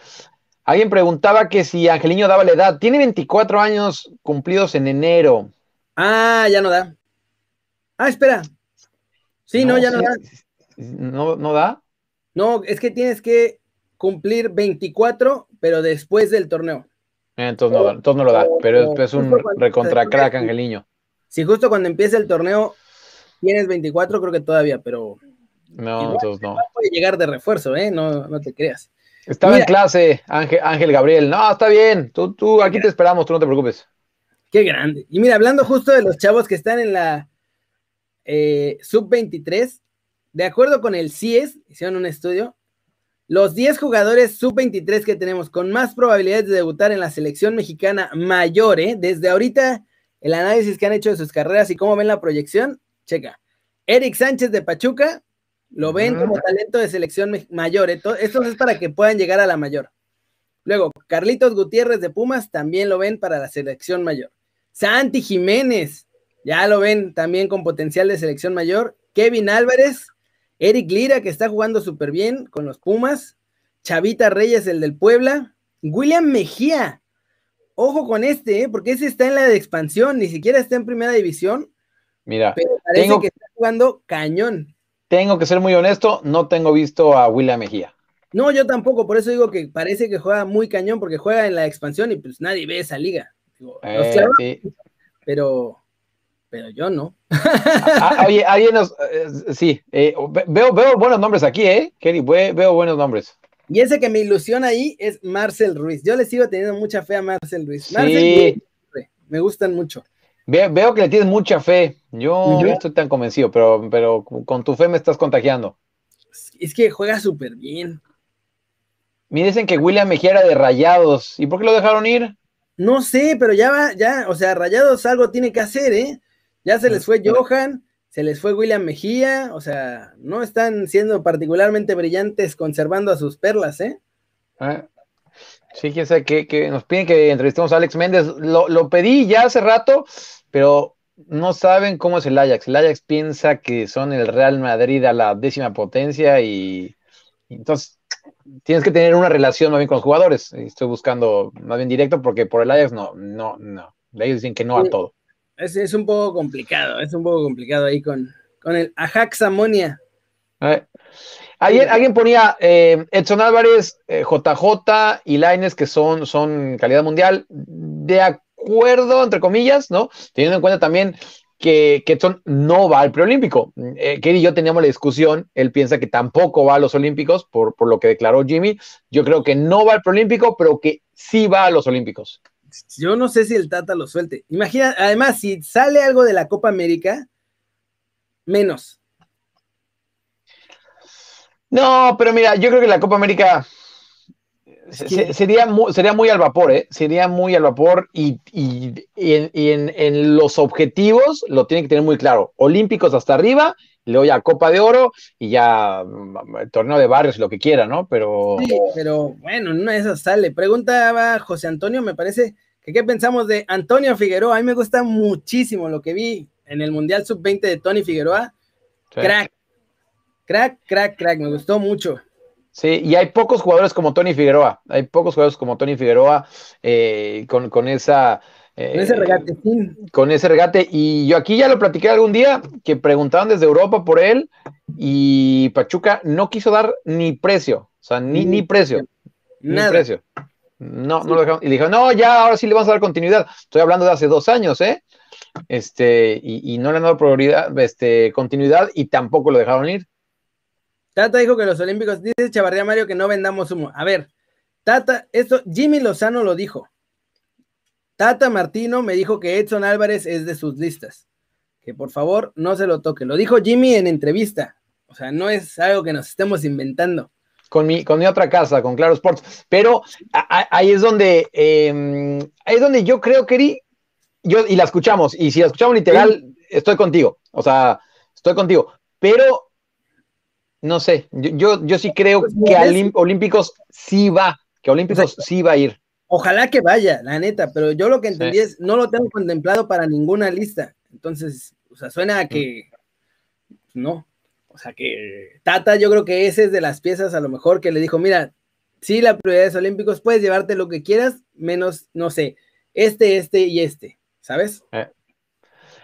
Alguien preguntaba que si Angeliño daba la edad. Tiene 24 años cumplidos en enero. Ah, ya no da. Ah, espera. Sí, no, ya no da. ¿No, ¿No da? No, es que tienes que cumplir 24, pero después del torneo. Eh, entonces, no, entonces no lo da, pero es un recontra crack Angeliño. Si justo cuando empieza el torneo tienes 24, creo que todavía, pero no, entonces no. Puede llegar de refuerzo, ¿eh? No, no te creas. Estaba en clase, Ángel, Ángel Gabriel. No, está bien. Tú, tú, aquí te esperamos, tú no te preocupes. Qué grande. Y mira, hablando justo de los chavos que están en la eh, sub-23, de acuerdo con el CIES, hicieron un estudio, los 10 jugadores sub-23 que tenemos con más probabilidades de debutar en la selección mexicana mayor, ¿eh? desde ahorita el análisis que han hecho de sus carreras y cómo ven la proyección, checa. Eric Sánchez de Pachuca, lo ven como talento de selección mayor. Esto, esto es para que puedan llegar a la mayor. Luego, Carlitos Gutiérrez de Pumas también lo ven para la selección mayor. Santi Jiménez, ya lo ven también con potencial de selección mayor. Kevin Álvarez, Eric Lira, que está jugando súper bien con los Pumas. Chavita Reyes, el del Puebla. William Mejía. Ojo con este, ¿eh? porque ese está en la de expansión, ni siquiera está en primera división. Mira, pero parece que está jugando cañón. Tengo que ser muy honesto, no tengo visto a William Mejía. No, yo tampoco, por eso digo que parece que juega muy cañón, porque juega en la expansión y pues nadie ve esa liga. Eh, pero, pero yo no. Ah, ah, oye, alguien nos, eh, sí, eh, veo, veo buenos nombres aquí, ¿eh? Kelly, veo buenos nombres. Y ese que me ilusiona ahí es Marcel Ruiz. Yo le sigo teniendo mucha fe a Marcel Ruiz. Marcel sí. me gustan mucho. Veo que le tienes mucha fe. Yo no estoy tan convencido, pero, pero con tu fe me estás contagiando. Es que juega súper bien. Me dicen que William Mejía era de Rayados. ¿Y por qué lo dejaron ir? No sé, pero ya va, ya, o sea, Rayados algo tiene que hacer, ¿eh? Ya se les fue Johan, se les fue William Mejía, o sea, no están siendo particularmente brillantes conservando a sus perlas, ¿eh? Ah, sí, quién sabe que, nos piden que entrevistemos a Alex Méndez. Lo, lo pedí ya hace rato, pero no saben cómo es el Ajax. El Ajax piensa que son el Real Madrid a la décima potencia y, entonces tienes que tener una relación más bien con los jugadores. Estoy buscando más bien directo porque por el Ajax no, no, no. Ellos dicen que no a todo. Es, es, un poco complicado, es un poco complicado ahí con, con el Ajax Amonia. Eh, ayer alguien ponía eh, Edson Álvarez, JJ eh, y Laines, que son, son calidad mundial, de acuerdo, entre comillas, ¿no? Teniendo en cuenta también que, que Edson no va al preolímpico. Eh, Kerry y yo teníamos la discusión, él piensa que tampoco va a los olímpicos, por, por lo que declaró Jimmy. Yo creo que no va al preolímpico, pero que sí va a los olímpicos. Yo no sé si el Tata lo suelte. Imagina, además, si sale algo de la Copa América, menos. No, pero mira, yo creo que la Copa América sería, muy, sería muy al vapor, ¿eh? Sería muy al vapor y, en, los objetivos lo tienen que tener muy claro. Olímpicos hasta arriba, luego ya Copa de Oro y ya mm, el torneo de barrios, lo que quiera, ¿no? Pero... Sí, pero bueno, en una de esas sale. Preguntaba José Antonio, me parece que qué pensamos de Antonio Figueroa. A mí me gusta muchísimo lo que vi en el Mundial Sub-20 de Tony Figueroa. Crack, crack, crack, crack, me gustó mucho. Sí, y hay pocos jugadores como Tony Figueroa, hay pocos jugadores como Tony Figueroa eh, con, con, esa... Eh, con ese regate, Con ese regate, y yo aquí ya lo platiqué algún día, que preguntaban desde Europa por él, y Pachuca no quiso dar ni precio, o sea, ni, ni precio, Nada. ni precio. No, no lo dejaron, y dijeron, no, ya, ahora sí le vamos a dar continuidad. Estoy hablando de hace dos años, ¿eh? Este, y, y no le han dado prioridad, este, continuidad, y tampoco lo dejaron ir. Tata dijo que los Olímpicos, dice Chavarría Mario que no vendamos humo. A ver, Tata, esto, Jimmy Lozano lo dijo. Tata Martino me dijo que Edson Álvarez es de sus listas. Que por favor no se lo toque. Lo dijo Jimmy en entrevista. O sea, no es algo que nos estemos inventando. Con mi, con mi otra casa, con Claro Sports. Pero ahí es donde, eh, ahí es donde yo creo que yo, y la escuchamos, y si la escuchamos literal, sí. estoy contigo. O sea, estoy contigo. Pero no sé, yo, yo, sí creo pues, que a Olímpicos sí va, que a Olímpicos sí va a ir. Ojalá que vaya, la neta, pero yo lo que entendí sí. es, no lo tengo contemplado para ninguna lista. Entonces, o sea, suena a que no. O sea, que Tata, yo creo que ese es de las piezas a lo mejor que le dijo, mira, sí, la prioridad es Olímpicos, puedes llevarte lo que quieras, menos, no sé, este, este y este, ¿sabes? Eh,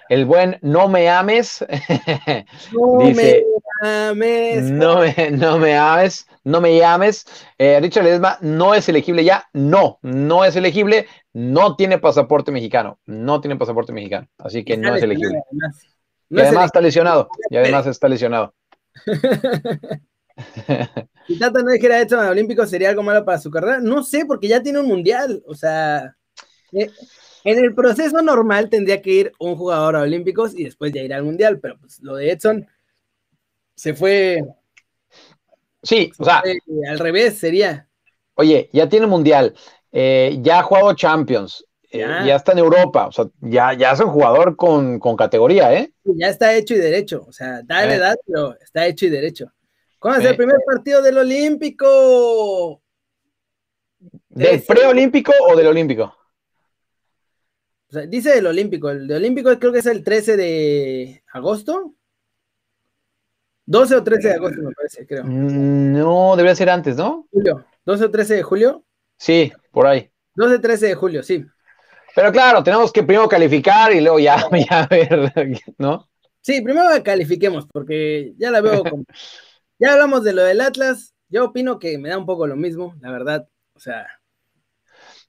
el buen no me ames. No dice, No me, no me ames, no me llames. Eh, Richard Ledesma no es elegible ya. No, no es elegible. No tiene pasaporte mexicano. No tiene pasaporte mexicano. Así que no es elegible. Además. No y además está lesionado. Y además está lesionado. si Tata no dijera esto en Olímpicos, ¿sería algo malo para su carrera? No sé, porque ya tiene un mundial. O sea. Eh, en el proceso normal tendría que ir un jugador a Olímpicos y después ya ir al Mundial, pero pues lo de Edson se fue. Sí, o sea. al revés sería. Oye, ya tiene Mundial, eh, ya ha jugado Champions, eh, ya. ya. está en Europa, o sea, ya, ya es un jugador con, con categoría, ¿eh? Ya está hecho y derecho, o sea, da la eh. edad, pero está hecho y derecho. ¿Cuándo es el primer partido del Olímpico? ¿Del preolímpico o del Olímpico? O sea, dice el Olímpico. El de Olímpico creo que es el 13 de agosto. 12 o 13 de agosto, me parece, creo. Mm, no, debería ser antes, ¿no? Julio. 12 o 13 de julio. Sí, por ahí. 12 13 de julio, sí. Pero claro, tenemos que primero calificar y luego ya, ya ver, ¿no? Sí, primero califiquemos, porque ya la veo como... ya hablamos de lo del Atlas. Yo opino que me da un poco lo mismo, la verdad. O sea,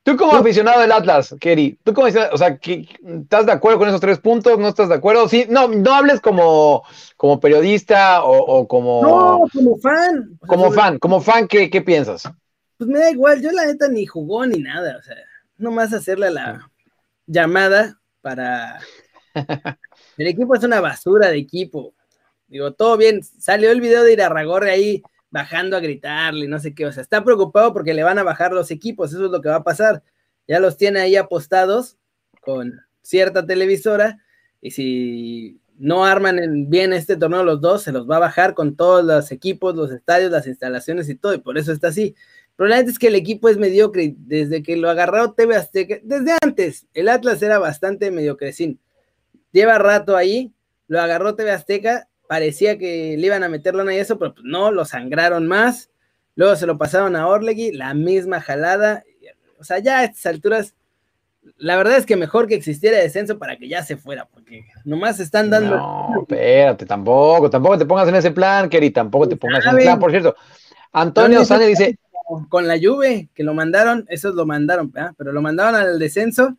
Tú como aficionado del Atlas, Kerry, tú como o sea, ¿estás de acuerdo con esos tres puntos? ¿No estás de acuerdo? Sí, no, no hables como, como periodista o, o como. No, como fan. Como o sea, fan, como fan, ¿qué, ¿qué, piensas? Pues me da igual, yo la neta ni jugó ni nada, o sea, nomás hacerle la llamada para. El equipo es una basura de equipo. Digo, todo bien, salió el video de Irarragorre ahí bajando a gritarle, no sé qué, o sea, está preocupado porque le van a bajar los equipos, eso es lo que va a pasar. Ya los tiene ahí apostados con cierta televisora y si no arman bien este torneo los dos, se los va a bajar con todos los equipos, los estadios, las instalaciones y todo, y por eso está así. Pero la es que el equipo es mediocre desde que lo agarró TV Azteca, desde antes, el Atlas era bastante mediocrecín. Lleva rato ahí, lo agarró TV Azteca parecía que le iban a meter lana y eso, pero pues no, lo sangraron más. Luego se lo pasaron a Orlegui, la misma jalada. O sea, ya a estas alturas, la verdad es que mejor que existiera descenso para que ya se fuera, porque nomás están dando. No, espérate, tampoco, tampoco te pongas en ese plan, Keri, tampoco te pongas en ese plan, por cierto. Antonio Sane dice. Con la Juve, que lo mandaron, esos lo mandaron, pero lo mandaron al descenso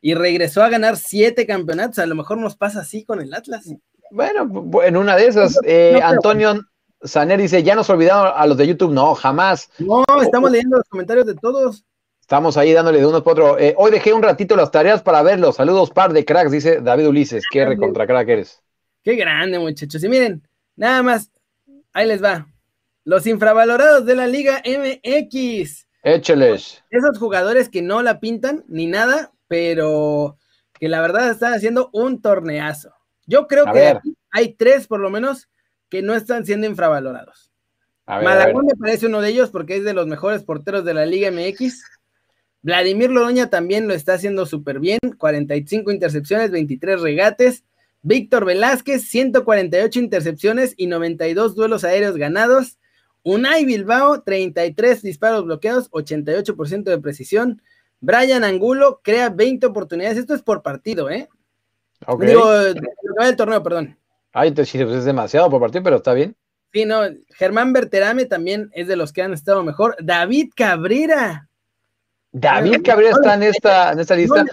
y regresó a ganar siete campeonatos. A lo mejor nos pasa así con el Atlas. Bueno, en una de esas, eh, Antonio Saner dice, ya nos olvidaron a los de YouTube. No, jamás. No, estamos leyendo los comentarios de todos. Estamos ahí dándole de unos por otro. Eh, hoy dejé un ratito las tareas para verlos. Saludos, par de cracks, dice David Ulises. Qué recontra crack eres. Qué grande, muchachos. Y miren, nada más, ahí les va. Los infravalorados de la Liga MX. Écheles. Esos jugadores que no la pintan ni nada, pero que la verdad están haciendo un torneazo. Yo creo que hay tres, por lo menos, que no están siendo infravalorados. Malagón me parece uno de ellos porque es de los mejores porteros de la Liga MX. Vladimir Loroña también lo está haciendo súper bien, 45 intercepciones, 23 regates. Víctor Velázquez, 148 intercepciones y 92 duelos aéreos ganados. Unai Bilbao, 33 disparos bloqueados, 88% de precisión. Brian Angulo crea 20 oportunidades. Esto es por partido, ¿eh? Okay. Digo, del torneo, perdón. Ay, entonces es demasiado por partido, pero está bien. Sí, no. Germán Berterame también es de los que han estado mejor. David Cabrera, David Cabrera está en esta, en esta lista.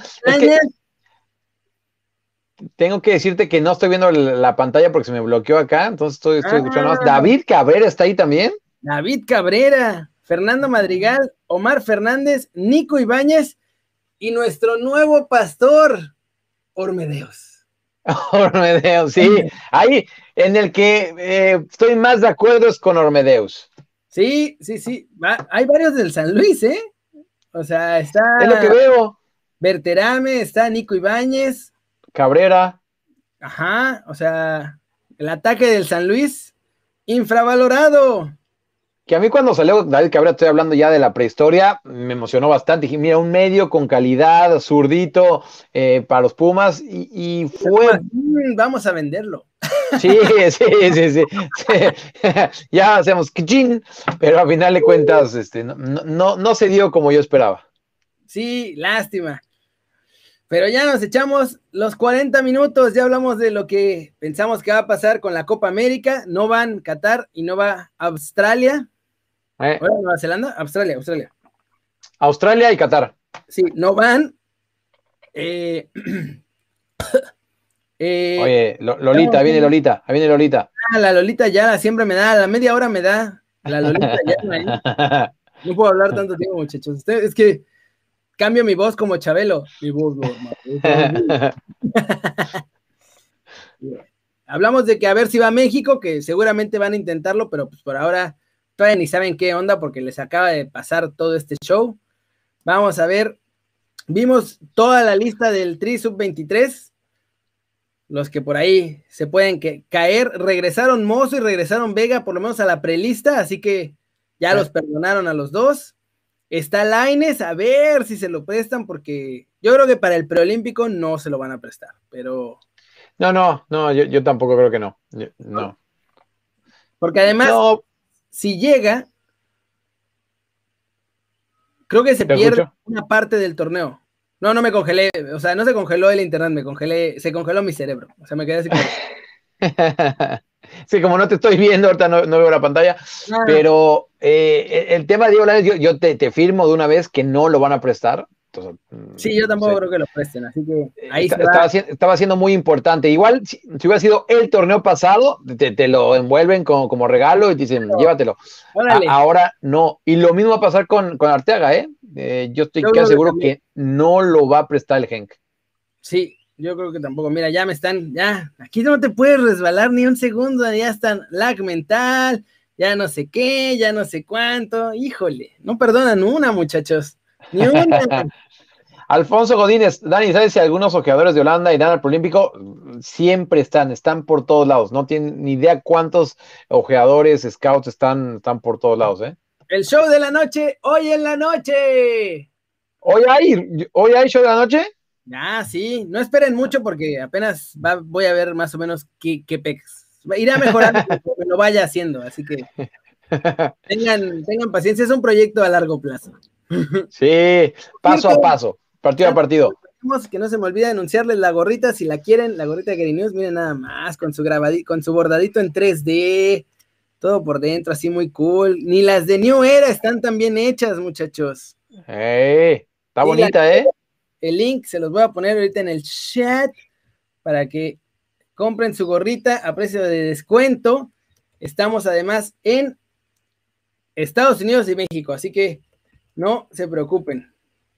tengo que decirte que no estoy viendo la pantalla porque se me bloqueó acá, entonces estoy, escuchando más. Ah. David Cabrera está ahí también. David Cabrera, Fernando Madrigal, Omar Fernández, Nico Ibáñez y nuestro nuevo pastor, Ormedeos. Ormedeos, sí. Ahí en el que eh, estoy más de acuerdo es con Ormedeus. Sí, sí, sí. hay varios del San Luis, ¿eh? O sea, está. Es lo que veo. Berterame, está Nico Ibáñez. Cabrera. Ajá, o sea, el ataque del San Luis, infravalorado. Que a mí cuando salió David Cabrera, estoy hablando ya de la prehistoria, me emocionó bastante. Dije, mira, un medio con calidad, zurdito eh, para los Pumas, y, fue. Mm, vamos a venderlo. Sí, sí, sí, sí. ya hacemos kichin, pero a final de cuentas este, no, no, no se dio como yo esperaba. Sí, lástima. Pero ya nos echamos los 40 minutos, ya hablamos de lo que pensamos que va a pasar con la Copa América. No van Qatar y no va Australia. Eh. Nueva Zelanda? Australia, Australia. Australia y Qatar. Sí, no van. Eh, Eh, Oye, Lolita, viene Lolita, viene Lolita. Ah, la Lolita ya siempre me da, a la media hora me da. La Lolita ya No puedo hablar tanto tiempo, muchachos. Es que cambio mi voz como Chabelo. Mi voz, Hablamos de que a ver si va a México, que seguramente van a intentarlo, pero pues por ahora todavía ni saben qué onda porque les acaba de pasar todo este show. Vamos a ver. Vimos toda la lista del Tri Sub 23 los que por ahí se pueden caer. Regresaron Mozo y regresaron Vega, por lo menos a la prelista, así que ya los perdonaron a los dos. Está Laines, a ver si se lo prestan, porque yo creo que para el preolímpico no se lo van a prestar, pero. No, no, no, yo, tampoco creo que no. no. Porque además, si llega, creo que se pierde una parte del torneo. No, no me congelé, o sea, no se congeló el internet, me congelé, se congeló mi cerebro. O sea, me quedé así como. sí, como no te estoy viendo, ahorita no, veo la pantalla, ah. pero eh, el tema de Diego yo, yo te, firmo de una vez que no lo van a prestar. sí, yo tampoco creo que lo presten, así que ahí estaba, siendo muy importante. Igual, si, hubiera sido el torneo pasado, te, lo envuelven como, como, regalo y te dicen, llévatelo. ahora no. Y lo mismo va a pasar con, con Arteaga, ¿eh? Eh, yo estoy casi seguro que no lo va a prestar el Genk. Sí, yo creo que tampoco. Mira, ya me están, ya, aquí no te puedes resbalar ni un segundo, ya están lag mental, ya no sé qué, ya no sé cuánto. Híjole, no perdonan una, muchachos. Ni una. Alfonso Godínez, Dani, ¿sabes si algunos ojeadores de Holanda irán al Prolímpico? Siempre están, están por todos lados. No tienen ni idea cuántos ojeadores, scouts están, están por todos lados, ¿eh? El show de la noche, hoy en la noche. ¿Hoy hay, hoy hay show de la noche? Ah, sí. No esperen mucho porque apenas voy a ver más o menos qué, qué pex. Irá mejorando que lo vaya haciendo, así que tengan, tengan paciencia. Es un proyecto a largo plazo. Sí, paso a paso. partido a partido. Que no se me olvide anunciarles la gorrita, si la quieren, la gorrita de Gary News, miren nada más, con su grabadito, con su bordadito en 3D, todo por dentro, así muy cool. Ni las de New Era están tan bien hechas, muchachos. Eh, está bonita, ¿eh? El link se los voy a poner ahorita en el chat para que compren su gorrita a precio de descuento. Estamos además en Estados Unidos y México, así que no se preocupen.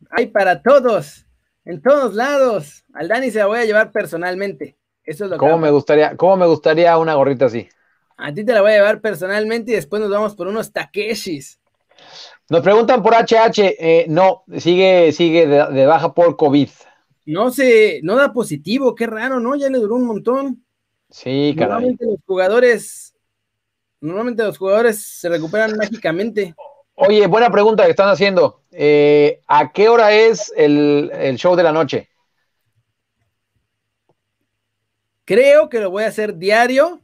Hay para todos, en todos lados. Al Dani se la voy a llevar personalmente. Eso es lo ¿Cómo me gustaría, ¿Cómo me gustaría una gorrita así? A ti te la voy a llevar personalmente y después nos vamos por unos Takeshis. Nos preguntan por HH, eh, no, sigue, sigue de, baja por COVID. No se, no da positivo, qué raro, ¿no? Ya le duró un montón. Sí, caray. Normalmente los jugadores, normalmente los jugadores se recuperan mágicamente. Oye, buena pregunta que están haciendo. Eh, ¿A qué hora es el, el show de la noche? Creo que lo voy a hacer diario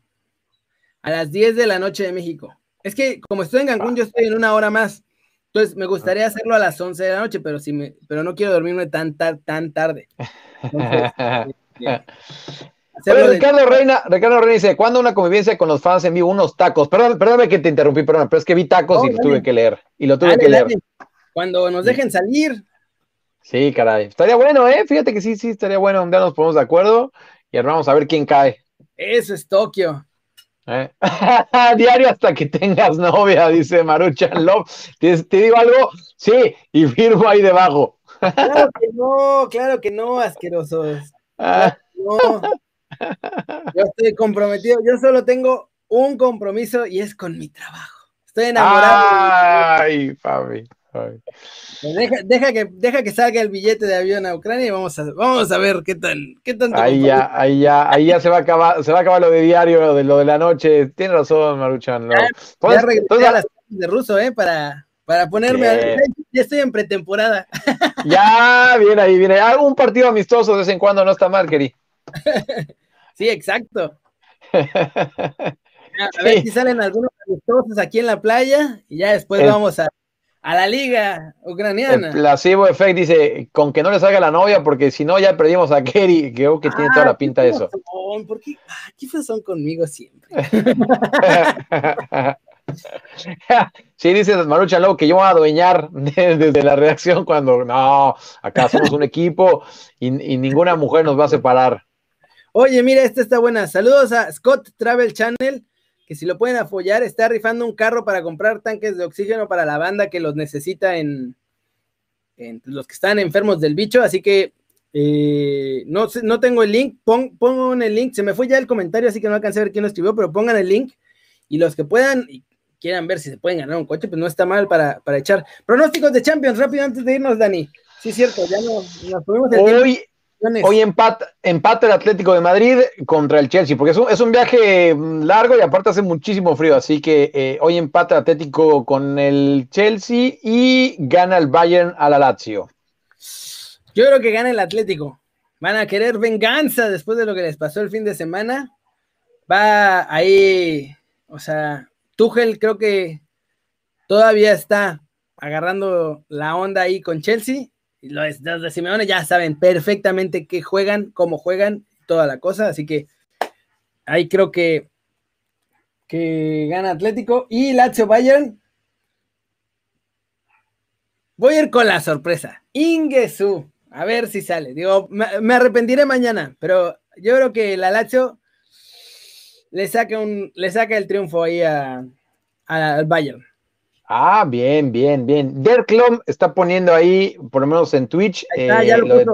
a las 10 de la noche de México. Es que como estoy en Cancún, yo estoy en una hora más. Entonces, me gustaría hacerlo a las 11 de la noche, pero, si me, pero no quiero dormirme tan, tan, tarde. Este, Ricardo, Reina, Ricardo Reina dice, ¿cuándo una convivencia con los fans en vivo? Unos tacos. Perdón, perdóname que te interrumpí, perdón, pero es que vi tacos y lo tuve que leer. Y lo tuve que leer. Cuando nos dejen salir. Sí, caray. Estaría bueno, ¿eh? Fíjate que sí, sí, estaría bueno. Un día nos ponemos de acuerdo y vamos a ver quién cae. Eso es Tokio. ¿Eh? Diario hasta que tengas novia, dice Maruchan Love. ¿Te, digo algo? Sí, y firmo ahí debajo. Claro que no, claro que no, asquerosos. no. Yo estoy comprometido, yo solo tengo un compromiso y es con mi trabajo. Estoy enamorado. Ay, Fabi. Pues deja, que, deja que salga el billete de avión a Ucrania y vamos a, vamos a ver qué tan, qué tanto. Ahí ya, ahí ya, ahí ya se va a acabar, se va a acabar lo de diario, de lo de la noche. Tiene razón, Maruchan. Ya, pues, a las de ruso, eh, para, para ponerme ya estoy en pretemporada. Ya, viene ahí, viene. Algún partido amistoso de vez en cuando no está mal, Keri. sí, exacto. A ver si salen algunos amistosos aquí en la playa y ya después vamos a, a la liga ucraniana. El placebo effect dice, con que no le salga la novia, porque si no ya perdimos a Kerry, creo que tiene toda la pinta de eso. ¿Por qué? Ah, ¿Qué son conmigo siempre? sí, dice Marucha Lobo que yo voy a adueñar desde la reacción cuando no, acá somos un equipo y, ninguna mujer nos va a separar. Oye, mira, esta está buena. Saludos a Scott Travel Channel que si lo pueden apoyar, está rifando un carro para comprar tanques de oxígeno para la banda que los necesita en, los que están enfermos del bicho, así que eh, no, no tengo el link, pon, pongan el link, se me fue ya el comentario, así que no alcancé a ver quién lo escribió, pero pongan el link. Y los que puedan y quieran ver si se pueden ganar un coche, pues no está mal para, echar. Pronósticos de Champions, rápido antes de irnos, Dani. Sí, cierto, ya no, nos ponemos el Hoy, Hoy empate, empate el Atlético de Madrid contra el Chelsea, porque es un, es un, viaje largo y aparte hace muchísimo frío, así que eh, hoy empate el Atlético con el Chelsea y gana el Bayern a la Lazio. Yo creo que gana el Atlético. Van a querer venganza después de lo que les pasó el fin de semana. Va ahí, o sea, Tuchel creo que todavía está agarrando la onda ahí con Chelsea los, de Simeone ya saben perfectamente qué juegan, cómo juegan, toda la cosa, así que ahí creo que, que gana Atlético y Lazio Bayern. Voy a ir con la sorpresa. Ingesu. A ver si sale. Digo, me, arrepentiré mañana, pero yo creo que la Lazio le saca, un, le saca el triunfo ahí al Bayern. Ah, bien, bien, bien. Derklom está poniendo ahí, por lo menos en Twitch, eh, lo, de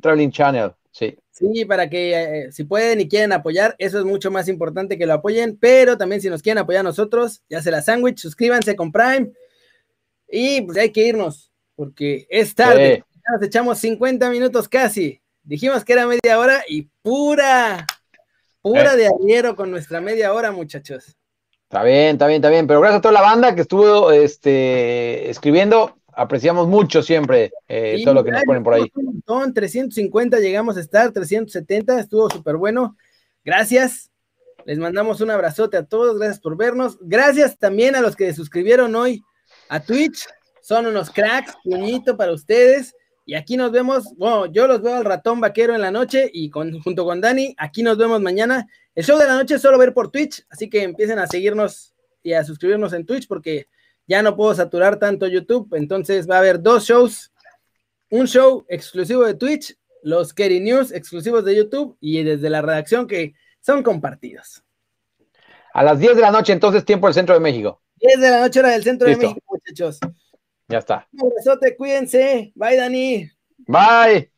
Traveling, Channel. Sí. Sí, para que eh, si pueden y quieren apoyar, eso es mucho más importante que lo apoyen, pero también si nos quieren apoyar a nosotros, ya se la sándwich, suscríbanse con Prime y pues hay que irnos, porque es tarde, ya nos echamos 50 minutos casi, dijimos que era media hora y pura, pura eh. de arriero con nuestra media hora, muchachos. Está bien, está bien, está bien. Pero gracias a toda la banda que estuvo este, escribiendo. Apreciamos mucho siempre eh, todo lo que nos ponen por ahí. Son 350 llegamos a estar, 370, estuvo súper bueno. Gracias. Les mandamos un abrazote a todos, gracias por vernos. Gracias también a los que suscribieron hoy a Twitch. Son unos cracks, puñito para ustedes. Y aquí nos vemos, bueno, yo los veo al ratón vaquero en la noche y con, junto con Dani, aquí nos vemos mañana. El show de la noche es solo ver por Twitch, así que empiecen a seguirnos y a suscribirnos en Twitch porque ya no puedo saturar tanto YouTube, entonces va a haber dos shows, un show exclusivo de Twitch, los Kerry News exclusivos de YouTube y desde la redacción que son compartidos. A las 10 de la noche, entonces, tiempo del centro de México. 10 de la noche, hora del centro de México, muchachos. Ya está. Un abrazote, cuídense. Bye, Dani. Bye.